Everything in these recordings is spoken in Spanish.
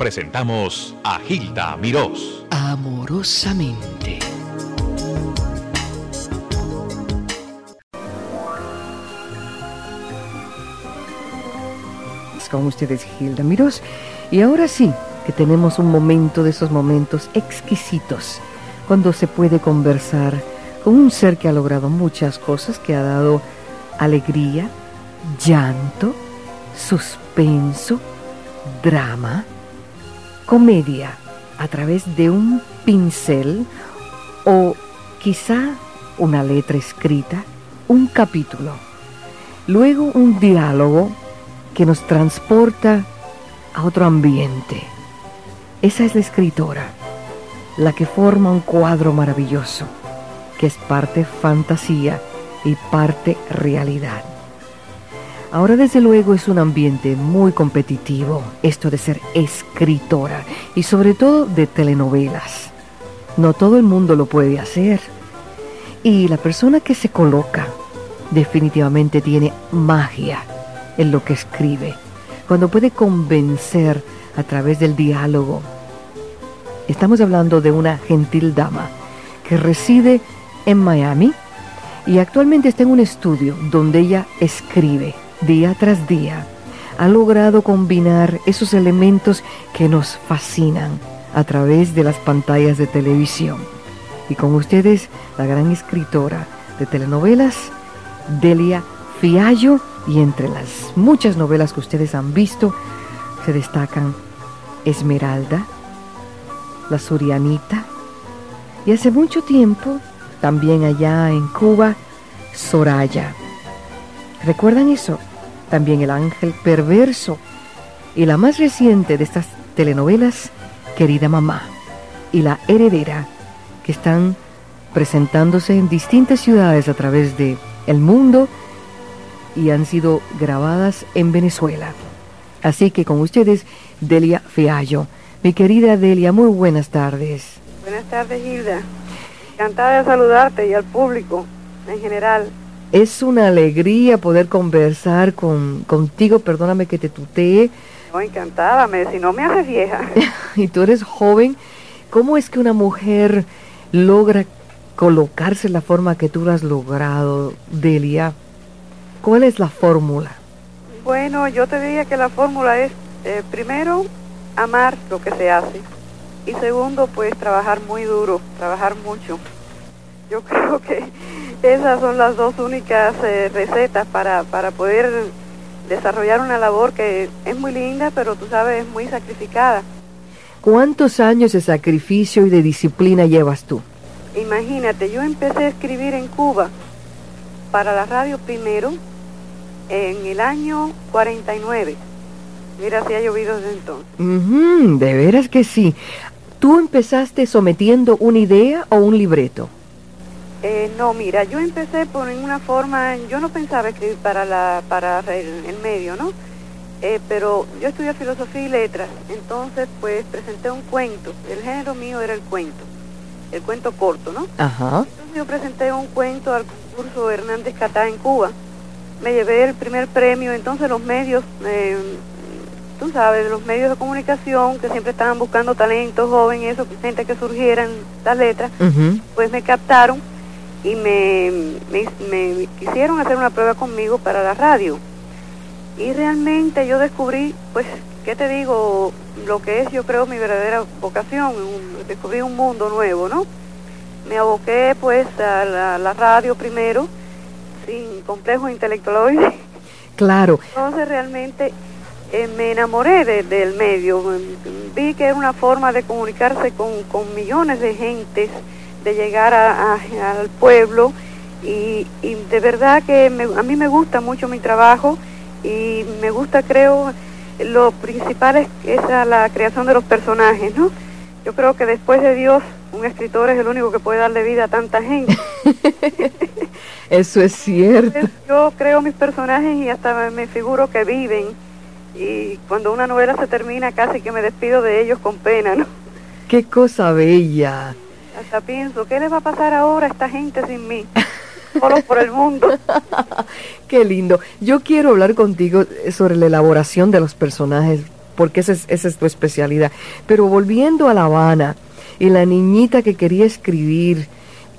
presentamos a Gilda Mirós. Amorosamente. Con ustedes Gilda Mirós. Y ahora sí, que tenemos un momento de esos momentos exquisitos, cuando se puede conversar con un ser que ha logrado muchas cosas, que ha dado alegría, llanto, suspenso, drama, comedia a través de un pincel o quizá una letra escrita, un capítulo, luego un diálogo que nos transporta a otro ambiente. Esa es la escritora, la que forma un cuadro maravilloso, que es parte fantasía y parte realidad. Ahora desde luego es un ambiente muy competitivo, esto de ser escritora y sobre todo de telenovelas. No todo el mundo lo puede hacer. Y la persona que se coloca definitivamente tiene magia en lo que escribe, cuando puede convencer a través del diálogo. Estamos hablando de una gentil dama que reside en Miami y actualmente está en un estudio donde ella escribe día tras día, ha logrado combinar esos elementos que nos fascinan a través de las pantallas de televisión. Y con ustedes, la gran escritora de telenovelas, Delia Fiallo, y entre las muchas novelas que ustedes han visto, se destacan Esmeralda, La Surianita, y hace mucho tiempo, también allá en Cuba, Soraya. ¿Recuerdan eso? También El Ángel Perverso y la más reciente de estas telenovelas, Querida Mamá y La Heredera, que están presentándose en distintas ciudades a través de el mundo y han sido grabadas en Venezuela. Así que con ustedes, Delia Feallo. Mi querida Delia, muy buenas tardes. Buenas tardes, Hilda. Encantada de saludarte y al público en general. Es una alegría poder conversar con, contigo, perdóname que te tutee. No, encantada, me, si no me haces vieja. y tú eres joven. ¿Cómo es que una mujer logra colocarse en la forma que tú lo has logrado, Delia? ¿Cuál es la fórmula? Bueno, yo te diría que la fórmula es, eh, primero, amar lo que se hace. Y segundo, pues trabajar muy duro, trabajar mucho. Yo creo que esas son las dos únicas eh, recetas para, para poder desarrollar una labor que es muy linda, pero tú sabes, es muy sacrificada. ¿Cuántos años de sacrificio y de disciplina llevas tú? Imagínate, yo empecé a escribir en Cuba para la radio primero en el año 49. Mira, si ha llovido desde entonces. de veras que sí. ¿Tú empezaste sometiendo una idea o un libreto? Eh, no, mira, yo empecé por una forma, yo no pensaba escribir para, la, para el, medio, ¿no? Eh, pero yo estudié filosofía y letras, entonces pues presenté un cuento, el género mío era el cuento, el cuento corto, ¿no? Ajá. Entonces yo presenté un cuento al concurso Hernández Catá en Cuba, me llevé el primer premio, entonces los medios, eh, tú sabes, los medios de comunicación que siempre estaban buscando talentos jóvenes, eso, gente que surgieran las letras, pues me captaron y me, me, quisieron hacer una prueba conmigo para la radio. Y realmente yo descubrí, pues, ¿qué te digo? Lo que es, yo creo, mi verdadera vocación. descubrí un mundo nuevo, ¿no? Me aboqué, pues, a la, radio primero, sin complejo intelectual. Claro. Entonces, realmente eh, me enamoré del medio. Vi que era una forma de comunicarse con, con millones de gentes de llegar al pueblo y, de verdad que a mí me gusta mucho mi trabajo y me gusta, creo, lo principal es, esa la creación de los personajes, ¿no? Yo creo que después de Dios, un escritor es el único que puede darle vida a tanta gente. Eso es cierto. yo creo mis personajes y hasta me figuro que viven. Y cuando una novela se termina, casi que me despido de ellos con pena, ¿no? Qué cosa bella. Hasta pienso, ¿qué les va a pasar ahora a esta gente sin mí? Solo por el mundo. Qué lindo. Yo quiero hablar contigo sobre la elaboración de los personajes porque esa es, esa es tu especialidad. Pero volviendo a La Habana y la niñita que quería escribir,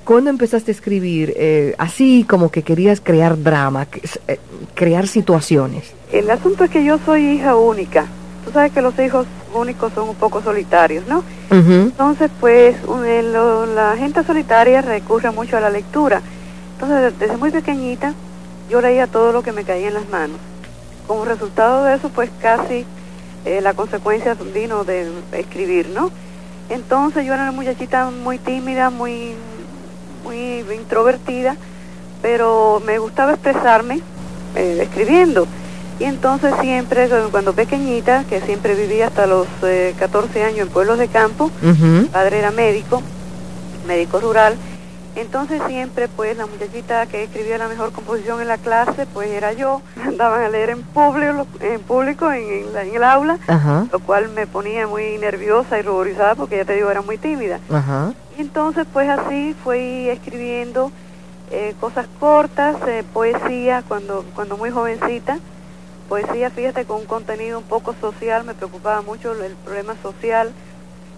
¿cuándo empezaste a escribir eh, así como que querías crear drama, eh, crear situaciones? El asunto es que yo soy hija única. Tú sabes que los hijos únicos son un poco solitarios, ¿no? Entonces, pues, un- lo- la gente solitaria recurre mucho a la lectura. Entonces, desde muy pequeñita, yo leía todo lo que me caía en las manos. Como resultado de eso, pues, casi eh, la consecuencia vino de escribir, ¿no? Entonces, yo era una muchachita muy tímida, muy, muy introvertida, pero me gustaba expresarme eh, escribiendo. Y entonces siempre, cuando pequeñita, que siempre vivía hasta los eh, 14 años en pueblos de campo, mi padre era médico, médico rural, entonces siempre pues la muchachita que escribía la mejor composición en la clase pues era yo, andaban a leer en público, en público en, en la- en el aula, Ajá, lo cual me ponía muy nerviosa y ruborizada porque ya te digo era muy tímida. ajá. Y entonces pues así fui escribiendo eh, cosas cortas, eh, poesía cuando, cuando muy jovencita, poesía fíjate con un contenido un poco social, me preocupaba mucho el problema social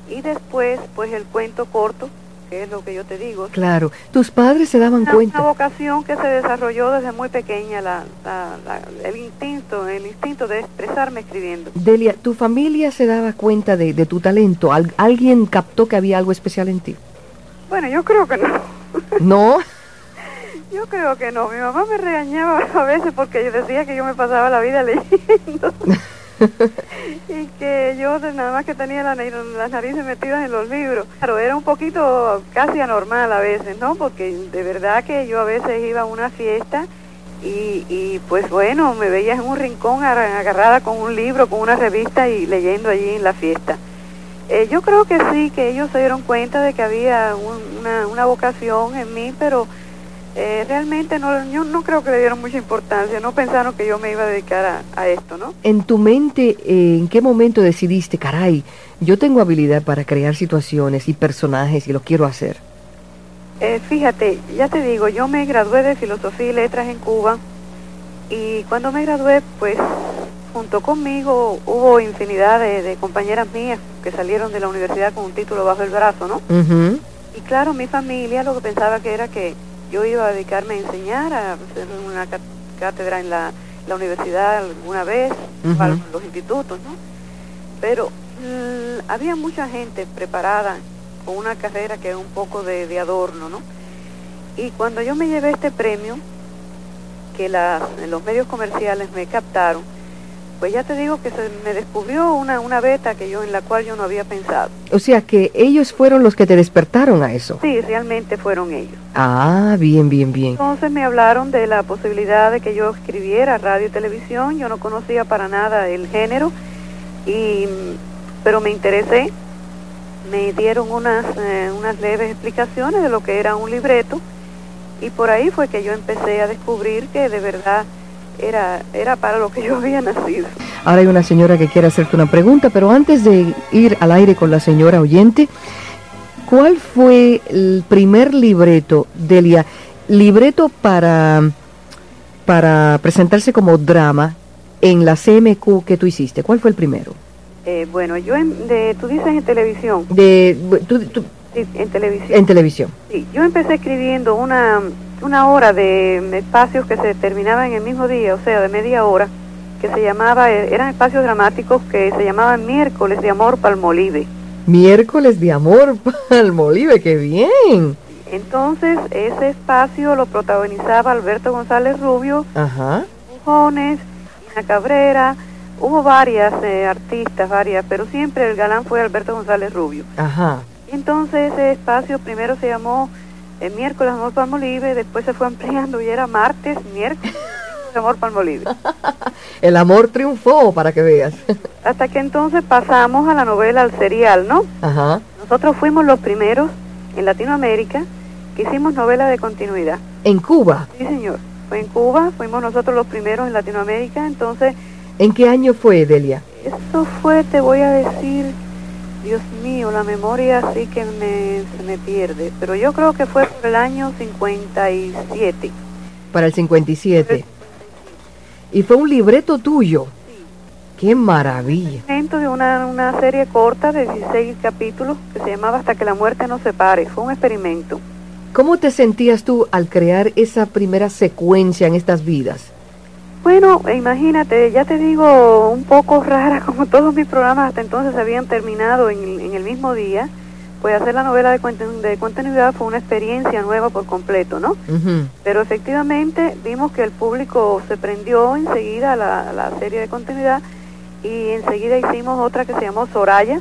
y después pues el cuento corto, que es lo que yo te digo. Claro, tus padres se daban Una, una cuenta. vocación que se desarrolló desde muy pequeña, la, la- la- el instinto, el instinto de expresarme escribiendo. Delia, ¿tu familia se daba cuenta de, de tu talento? ¿Al- ¿Alguien captó que había algo especial en ti? Bueno, yo creo que no. ¿No? Yo creo que no. Mi mamá me regañaba a veces porque yo decía que yo me pasaba la vida leyendo. y que yo nada más que tenía la, las narices metidas en los libros. Claro, era un poquito casi anormal a veces, ¿no? Porque de verdad que yo a veces iba a una fiesta y, y pues bueno, me veía en un rincón agarrada con un libro, con una revista y leyendo allí en la fiesta. Eh, yo creo que sí, que ellos se dieron cuenta de que había un- una, una vocación en mí, pero eh, realmente no, yo no creo que le dieron mucha importancia, no pensaron que yo me iba a dedicar a, a esto, ¿no? En tu mente, eh, ¿en qué momento decidiste, caray, yo tengo habilidad para crear situaciones y personajes y lo quiero hacer? Eh, fíjate, ya te digo, yo me gradué de Filosofía y Letras en Cuba y cuando me gradué, pues junto conmigo hubo infinidad de, de compañeras mías que salieron de la universidad con un título bajo el brazo, ¿no? Y claro, mi familia lo que pensaba que era que yo iba a dedicarme a enseñar, a hacer una cá- cátedra en la, la universidad alguna vez, en los institutos, ¿no? Pero mm, había mucha gente preparada con una carrera que es un poco de, de adorno, ¿no? Y cuando yo me llevé este premio, que las, los medios comerciales me captaron, pues ya te digo que se me descubrió una, una beta que yo en la cual yo no había pensado. O sea que ellos fueron los que te despertaron a eso. Sí, realmente fueron ellos. Ah, bien, bien, bien. Entonces me hablaron de la posibilidad de que yo escribiera radio y televisión. Yo no conocía para nada el género, y, pero me interesé. Me dieron unas, eh, unas leves explicaciones de lo que era un libreto y por ahí fue que yo empecé a descubrir que de verdad era, era para lo que yo había nacido. Ahora hay una señora que quiere hacerte una pregunta, pero antes de ir al aire con la señora oyente, ¿cuál fue el primer libreto, Delia? Libreto para, para presentarse como drama en la CMQ que tú hiciste. ¿Cuál fue el primero? Eh, bueno, yo, en, de, tú dices en televisión, De, tú- tú- sí, en televisión. en televisión. Sí, yo empecé escribiendo una, una hora de espacios que se terminaban en el mismo día, o sea, de media hora, que se llamaba, eh, eran espacios dramáticos que se llamaban miércoles de amor palmolive. Miércoles de amor, Palmolive, qué bien. Entonces, ese espacio lo protagonizaba Alberto González Rubio, Ajá. Bujones, Ina Cabrera, hubo varias eh, artistas, varias, pero siempre el galán fue Alberto González Rubio. Ajá. Entonces ese espacio primero se llamó eh, miércoles Amor Palmolive, después se fue ampliando y era martes, miércoles Amor Palmolive. El amor triunfó, para que veas. Hasta que entonces pasamos a la novela, al serial, ¿no? Ajá. Nosotros fuimos los primeros en Latinoamérica que hicimos novela de continuidad. En Cuba. Sí, señor. Fue en Cuba, fuimos nosotros los primeros en Latinoamérica, entonces ¿En qué año fue, Delia? eso fue, te voy a decir, Dios mío, la memoria sí que me, se me pierde, pero yo creo que fue por el año 57. Para el 57. Y fue un libreto tuyo. ¡Qué maravilla! Dentro de una, una serie corta de 16 capítulos que se llamaba Hasta que la muerte nos separe. Fue un experimento. ¿Cómo te sentías tú al crear esa primera secuencia en estas vidas? Bueno, imagínate, ya te digo, un poco rara, como todos mis programas hasta entonces habían terminado en, el- en el mismo día, pues hacer la novela de, continuidad fue una experiencia nueva por completo, ¿no? Pero efectivamente vimos que el público se prendió enseguida a la, a la serie de continuidad y enseguida hicimos otra que se llamó Soraya,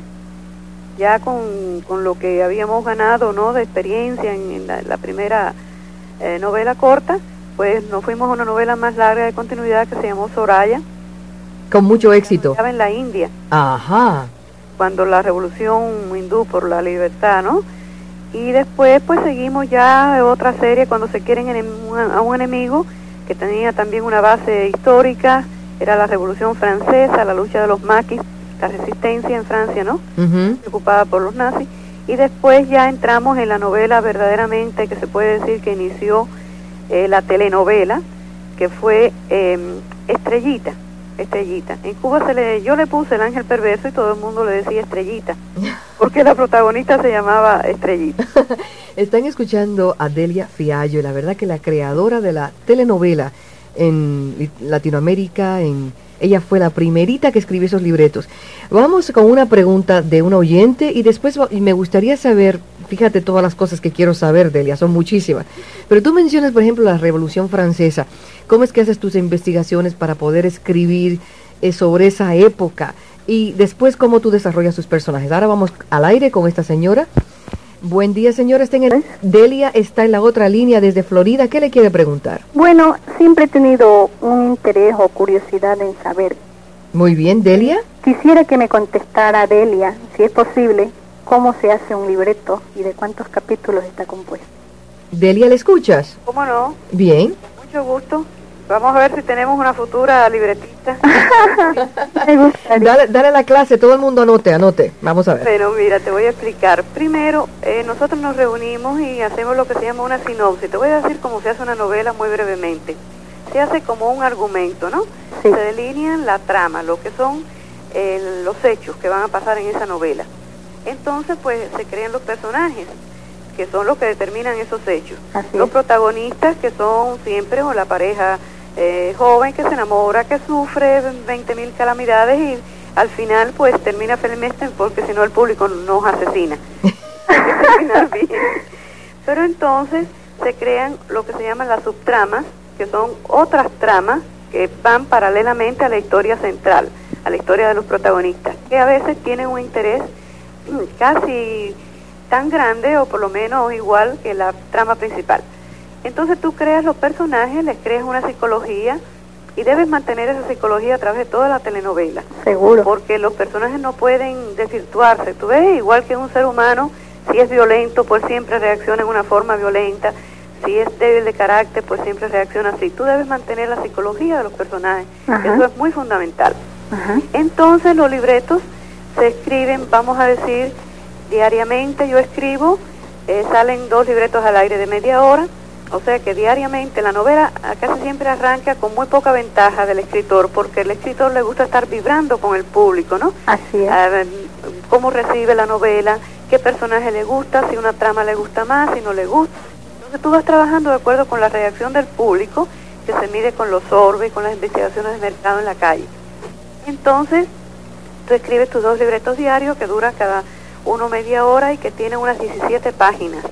ya con, con lo que habíamos ganado ¿no? de experiencia en, en la, la primera eh, novela corta, pues nos fuimos a una novela más larga de continuidad que se llamó Soraya, Con mucho éxito. estaba en la India, Ajá. cuando la revolución hindú por la libertad, ¿no? Y después pues seguimos ya otra serie cuando se quieren a un enemigo que tenía también una base histórica, era la revolución francesa, la lucha de los maquis, la resistencia en Francia, ¿no? Ujú. Ocupada por los nazis. Y después ya entramos en la novela verdaderamente que se puede decir que inició eh, la telenovela, que fue eh, Estrellita. Estrellita. En Cuba se le, yo le puse el ángel perverso y todo el mundo le decía Estrellita, porque la protagonista se llamaba Estrellita. Están escuchando a Delia Fiallo, y la verdad que la creadora de la telenovela en Latinoamérica, en ella fue la primerita que escribió esos libretos. Vamos con una pregunta de un oyente y después me gustaría saber, fíjate todas las cosas que quiero saber, Delia, son muchísimas. Pero tú mencionas, por ejemplo, la Revolución Francesa. ¿Cómo es que haces tus investigaciones para poder escribir eh, sobre esa época? Y después, ¿cómo tú desarrollas tus personajes? Ahora vamos al aire con esta señora. Buen día, señora. Está en el... Delia está en la otra línea desde Florida. ¿Qué le quiere preguntar? Bueno, siempre he tenido un interés o curiosidad en saber. Muy bien, Delia. Quisiera que me contestara Delia, si es posible, cómo se hace un libreto y de cuántos capítulos está compuesto. Delia, ¿le escuchas? ¿Cómo no? Bien. Mucho gusto. Vamos a ver si tenemos una futura libretista. Me. Dale, dale la clase, todo el mundo anote, anote. Vamos a ver. Pero mira, te voy a explicar. Primero, eh, nosotros nos reunimos y hacemos lo que se llama una sinopsis. Te voy a decir cómo se hace una novela muy brevemente. Se hace como un argumento, ¿no? Sí. Se delinean la trama, lo que son eh, los hechos que van a pasar en esa novela. Entonces, pues se crean los personajes, que son los que determinan esos hechos. Así los es. protagonistas, que son siempre o la pareja eh, joven que se enamora, que sufre 20 mil calamidades y al final pues termina felizmente porque si no el público nos asesina. Bien. Pero entonces se crean lo que se llaman las subtramas, que son otras tramas que van paralelamente a la historia central, a la historia de los protagonistas, que a veces tienen un interés mm, casi tan grande o por lo menos igual que la trama principal. Entonces tú creas los personajes, les creas una psicología y debes mantener esa psicología a través de toda la telenovela Seguro. porque los personajes no pueden desvirtuarse. Tú ves, igual que un ser humano, si es violento, pues siempre reacciona en una forma violenta. Si es débil de carácter, pues siempre reacciona así. Tú debes mantener la psicología de los personajes. Ajá. Eso es muy fundamental. Ajá. Entonces los libretos se escriben, vamos a decir, diariamente yo escribo, eh, salen dos libretos al aire de media hora, o sea que diariamente la novela casi siempre arranca con muy poca ventaja del escritor, porque el escritor le gusta estar vibrando con el público, ¿no? Así es. A ver, cómo recibe la novela, qué personaje le gusta, si una trama le gusta más, si no le gusta. Entonces tú vas trabajando de acuerdo con la reacción del público, que se mide con los orbes y con las investigaciones de mercado en la calle. Entonces, tú escribes tus dos libretos diarios que duran cada uno media hora y que tienen unas 17 páginas.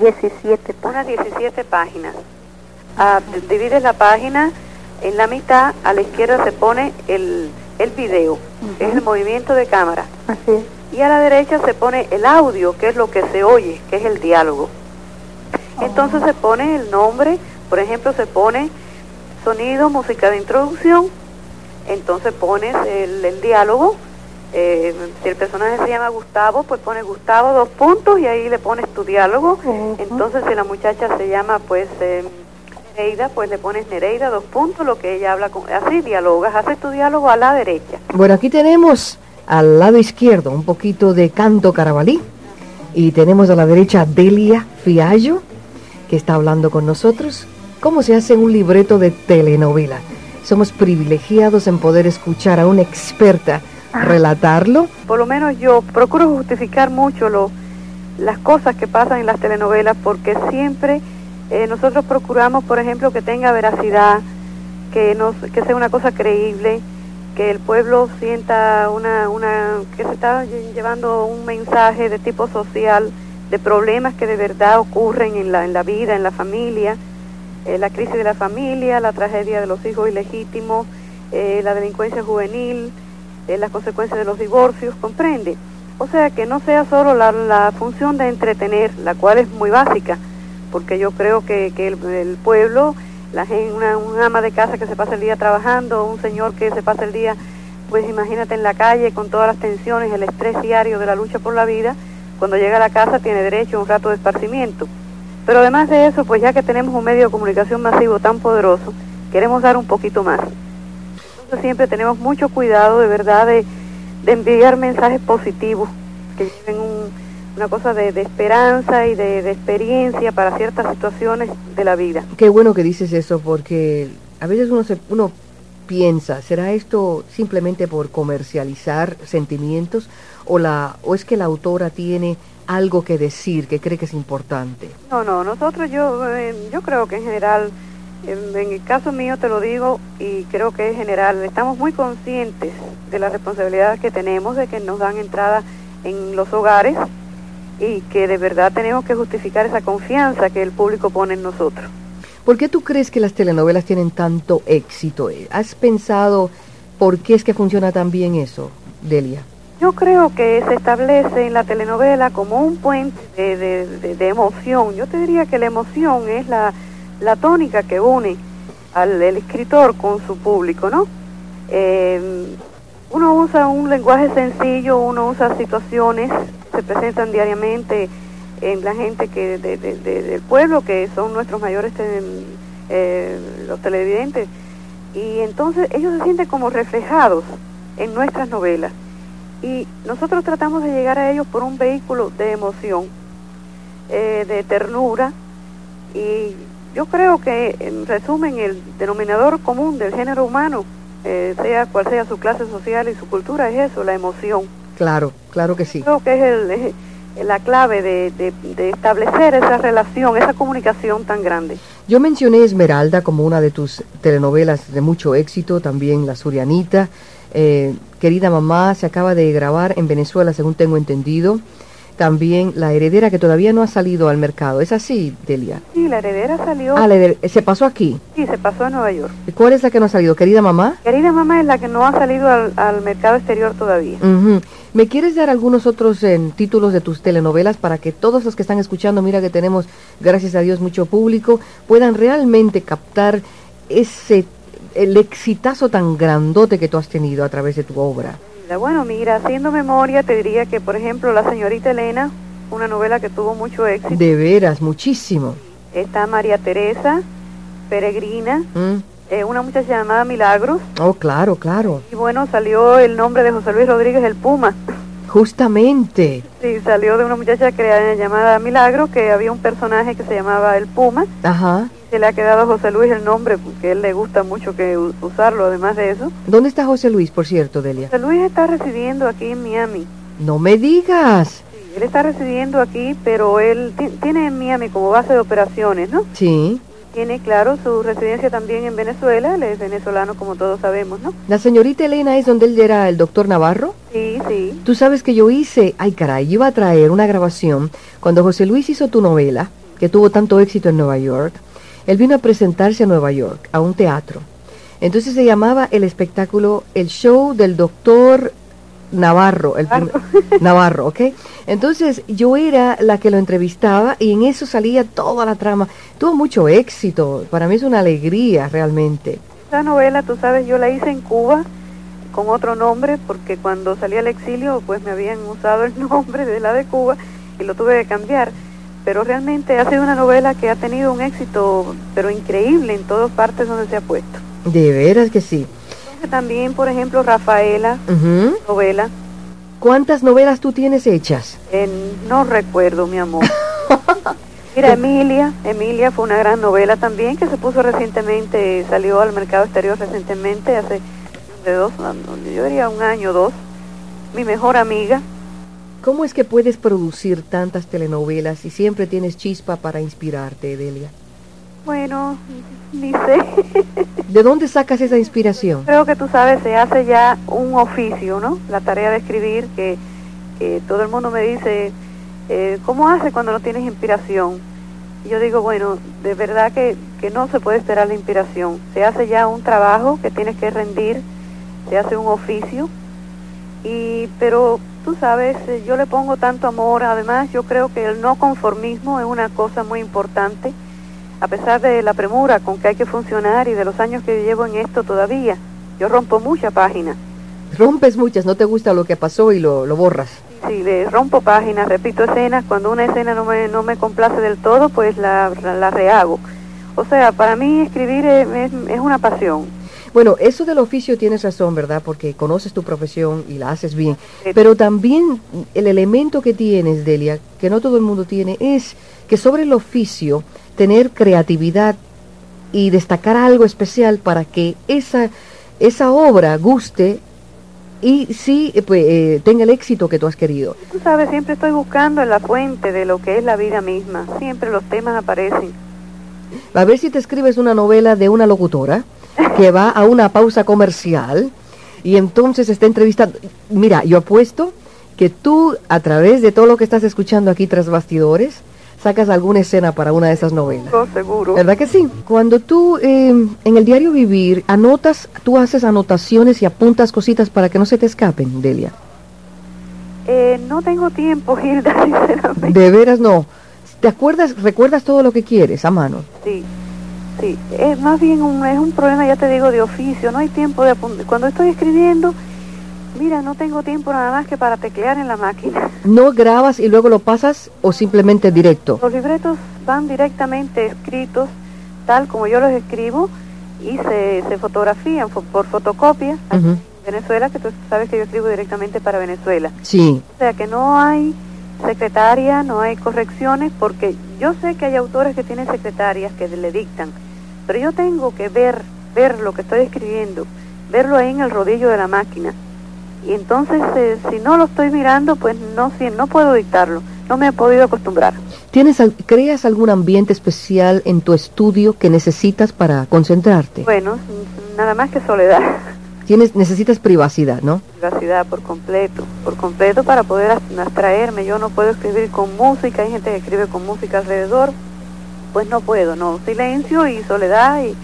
17 páginas. Unas 17 páginas. Ah, divides la página en la mitad, a la izquierda se pone el, el video, que es el movimiento de cámara. Así es. Y a la derecha se pone el audio, que es lo que se oye, que es el diálogo. Entonces se pone el nombre, por ejemplo, se pone sonido, música de introducción, entonces pones el, el diálogo, eh, si el personaje se llama Gustavo, pues pones Gustavo dos puntos y ahí le pones tu diálogo. Entonces si la muchacha se llama pues eh, Nereida, pues le pones Nereida dos puntos, lo que ella habla, con, así dialogas, haces tu diálogo a la derecha. Bueno, aquí tenemos al lado izquierdo un poquito de canto carabalí y tenemos a la derecha a Delia Fiallo que está hablando con nosotros. ¿Cómo se hace un libreto de telenovela? somos privilegiados en poder escuchar a una experta relatarlo. Por lo menos yo procuro justificar mucho lo, las cosas que pasan en las telenovelas porque siempre eh, nosotros procuramos, por ejemplo, que tenga veracidad, que, nos, que sea una cosa creíble, que el pueblo sienta una, una, que se está llevando un mensaje de tipo social, de problemas que de verdad ocurren en la, en la vida, en la familia, eh, la crisis de la familia, la tragedia de los hijos ilegítimos, eh, la delincuencia juvenil, eh, las consecuencias de los divorcios, comprende. O sea, que no sea solo la, función de entretener, la cual es muy básica, porque yo creo que, que el, el pueblo, la gente, una, un ama de casa que se pasa el día trabajando, un señor que se pasa el día, pues imagínate en la calle con todas las tensiones, el estrés diario de la lucha por la vida, cuando llega a la casa tiene derecho a un rato de esparcimiento. Pero además de eso, pues ya que tenemos un medio de comunicación masivo tan poderoso, queremos dar un poquito más. Siempre tenemos mucho cuidado de verdad de, de enviar mensajes positivos que lleven un, una cosa de, de esperanza y de, de, experiencia para ciertas situaciones de la vida. Qué bueno que dices eso porque a veces uno, se, uno piensa, ¿será esto simplemente por comercializar sentimientos o, la, o es que la autora tiene algo que decir que cree que es importante? No, no, nosotros yo, eh, yo creo que en general, en, el caso mío te lo digo y creo que en general, estamos muy conscientes de la responsabilidad que tenemos de que nos dan entrada en los hogares y que de verdad tenemos que justificar esa confianza que el público pone en nosotros. ¿Por qué tú crees que las telenovelas tienen tanto éxito? ¿Has pensado por qué es que funciona tan bien eso, Delia? Yo creo que se establece en la telenovela como un puente de, de, de, de emoción. Yo te diría que la emoción es la, la tónica que une al escritor con su público, ¿no? Eh, uno usa un lenguaje sencillo, uno usa situaciones se presentan diariamente en la gente que de, del pueblo, que son nuestros mayores, eh, los televidentes, y entonces ellos se sienten como reflejados en nuestras novelas. Y nosotros tratamos de llegar a ellos por un vehículo de emoción, eh, de ternura, y yo creo que en resumen el denominador común del género humano, eh, sea cual sea su clase social y su cultura, es eso, la emoción. Claro, claro que sí. Creo que es el... Es, la clave de, de, de, establecer esa relación, esa comunicación tan grande. Yo mencioné Esmeralda como una de tus telenovelas de mucho éxito, también La Surianita. Eh, querida mamá, se acaba de grabar en Venezuela, según tengo entendido. También La Heredera, que todavía no ha salido al mercado. ¿Es así, Delia? Sí, La Heredera salió. Ah, la heredera, ¿se pasó aquí? Sí, se pasó a Nueva York. ¿Cuál es la que no ha salido? ¿Querida mamá? Querida mamá es la que no ha salido al, al mercado exterior todavía. Uh -huh. ¿Me quieres dar algunos otros eh, títulos de tus telenovelas para que todos los que están escuchando, mira que tenemos, gracias a Dios, mucho público, puedan realmente captar ese el exitazo tan grandote que tú has tenido a través de tu obra? Bueno, mira, haciendo memoria te diría que, por ejemplo, La señorita Elena, una novela que tuvo mucho éxito. De veras, muchísimo. Está María Teresa, Peregrina, mm. eh, una muchacha llamada Milagros. Oh, claro, claro. Y bueno, salió el nombre de José Luis Rodríguez el Puma. Justamente. Sí, salió de una muchacha creada llamada Milagro, que había un personaje que se llamaba el Puma. Ajá. Se le ha quedado a José Luis el nombre, porque a él le gusta mucho que usarlo, además de eso. ¿Dónde está José Luis, por cierto, Delia? José Luis está residiendo aquí en Miami. No me digas. Sí, él está residiendo aquí, pero él tiene en Miami como base de operaciones, ¿no? Sí tiene, claro, su residencia también en Venezuela, él es venezolano como todos sabemos, ¿no? La señorita Elena es donde él era el doctor Navarro. Sí, sí. Tú sabes que yo hice, ay caray, yo iba a traer una grabación cuando José Luis hizo tu novela, que tuvo tanto éxito en Nueva York. Él vino a presentarse a Nueva York, a un teatro. Entonces se llamaba el espectáculo El Show del Doctor Navarro, el primer, Navarro, ¿ok? Entonces yo era la que lo entrevistaba y en eso salía toda la trama. Tuvo mucho éxito, para mí es una alegría realmente. Esa novela, tú sabes, yo la hice en Cuba con otro nombre porque cuando salí al exilio pues me habían usado el nombre de la de Cuba y lo tuve que cambiar. Pero realmente ha sido una novela que ha tenido un éxito, pero increíble en todas partes donde se ha puesto. De veras que sí también, por ejemplo, Rafaela, uh -huh. novela. ¿Cuántas novelas tú tienes hechas? Eh, no recuerdo, mi amor. Mira, Emilia, Emilia fue una gran novela también que se puso recientemente, salió al mercado exterior recientemente, hace de dos, yo diría un año o dos. Mi mejor amiga. ¿Cómo es que puedes producir tantas telenovelas y siempre tienes chispa para inspirarte, Delia? Bueno, ni sé. ¿De dónde sacas esa inspiración? Creo que tú sabes, se hace ya un oficio, ¿no? La tarea de escribir, que, todo el mundo me dice, eh, ¿cómo hace cuando no tienes inspiración? Y yo digo, bueno, de verdad que, que no se puede esperar la inspiración. Se hace ya un trabajo que tienes que rendir, se hace un oficio, y pero tú sabes, eh, yo le pongo tanto amor, además yo creo que el no conformismo es una cosa muy importante a pesar de la premura con que hay que funcionar y de los años que llevo en esto todavía, yo rompo muchas páginas. Rompes muchas, no te gusta lo que pasó y lo, borras. Sí, le rompo páginas, repito escenas, cuando una escena no me, no me complace del todo, pues la, la, rehago. O sea, para mí escribir es, es una pasión. Bueno, eso del oficio tienes razón, ¿verdad? Porque conoces tu profesión y la haces bien. Pero también el elemento que tienes, Delia, que no todo el mundo tiene, es que sobre el oficio tener creatividad y destacar algo especial para que esa, esa obra guste y sí eh, pues, eh, tenga el éxito que tú has querido. Tú sabes, siempre estoy buscando en la fuente de lo que es la vida misma. Siempre los temas aparecen. A ver si te escribes una novela de una locutora que va a una pausa comercial y entonces está entrevistando. Mira, yo apuesto que tú, a través de todo lo que estás escuchando aquí tras bastidores, sacas alguna escena para una de esas novelas. seguro. ¿Verdad que sí? Cuando tú eh, en el diario vivir anotas, tú haces anotaciones y apuntas cositas para que no se te escapen, Delia. Eh, no tengo tiempo, Hilda, sinceramente. De veras no. ¿Te acuerdas, recuerdas todo lo que quieres a mano? Sí, sí. Es más bien un, es un problema, ya te digo, de oficio. No hay tiempo de apuntar. Cuando estoy escribiendo, Mira, no tengo tiempo nada más que para teclear en la máquina. ¿No grabas y luego lo pasas o simplemente directo? Los libretos van directamente escritos tal como yo los escribo y se, se fotografían por fotocopia. en Venezuela, que tú sabes que yo escribo directamente para Venezuela. Sí. O sea que no hay secretaria, no hay correcciones, porque yo sé que hay autores que tienen secretarias que le dictan, pero yo tengo que ver, ver lo que estoy escribiendo, verlo ahí en el rodillo de la máquina y entonces eh, si no lo estoy mirando, pues no, si, no puedo dictarlo, no me he podido acostumbrar. ¿Tienes, ¿Creas algún ambiente especial en tu estudio que necesitas para concentrarte? Bueno, nada más que soledad. Tienes, necesitas privacidad, ¿no? Privacidad por completo, por completo para poder abstraerme. Yo no puedo escribir con música, hay gente que escribe con música alrededor, pues no puedo, no. Silencio y soledad y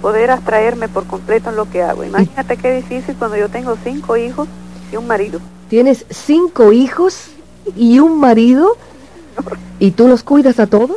poder abstraerme por completo en lo que hago. Imagínate qué difícil cuando yo tengo cinco hijos y un marido. ¿Tienes cinco hijos y un marido? ¿Y tú los cuidas a todos?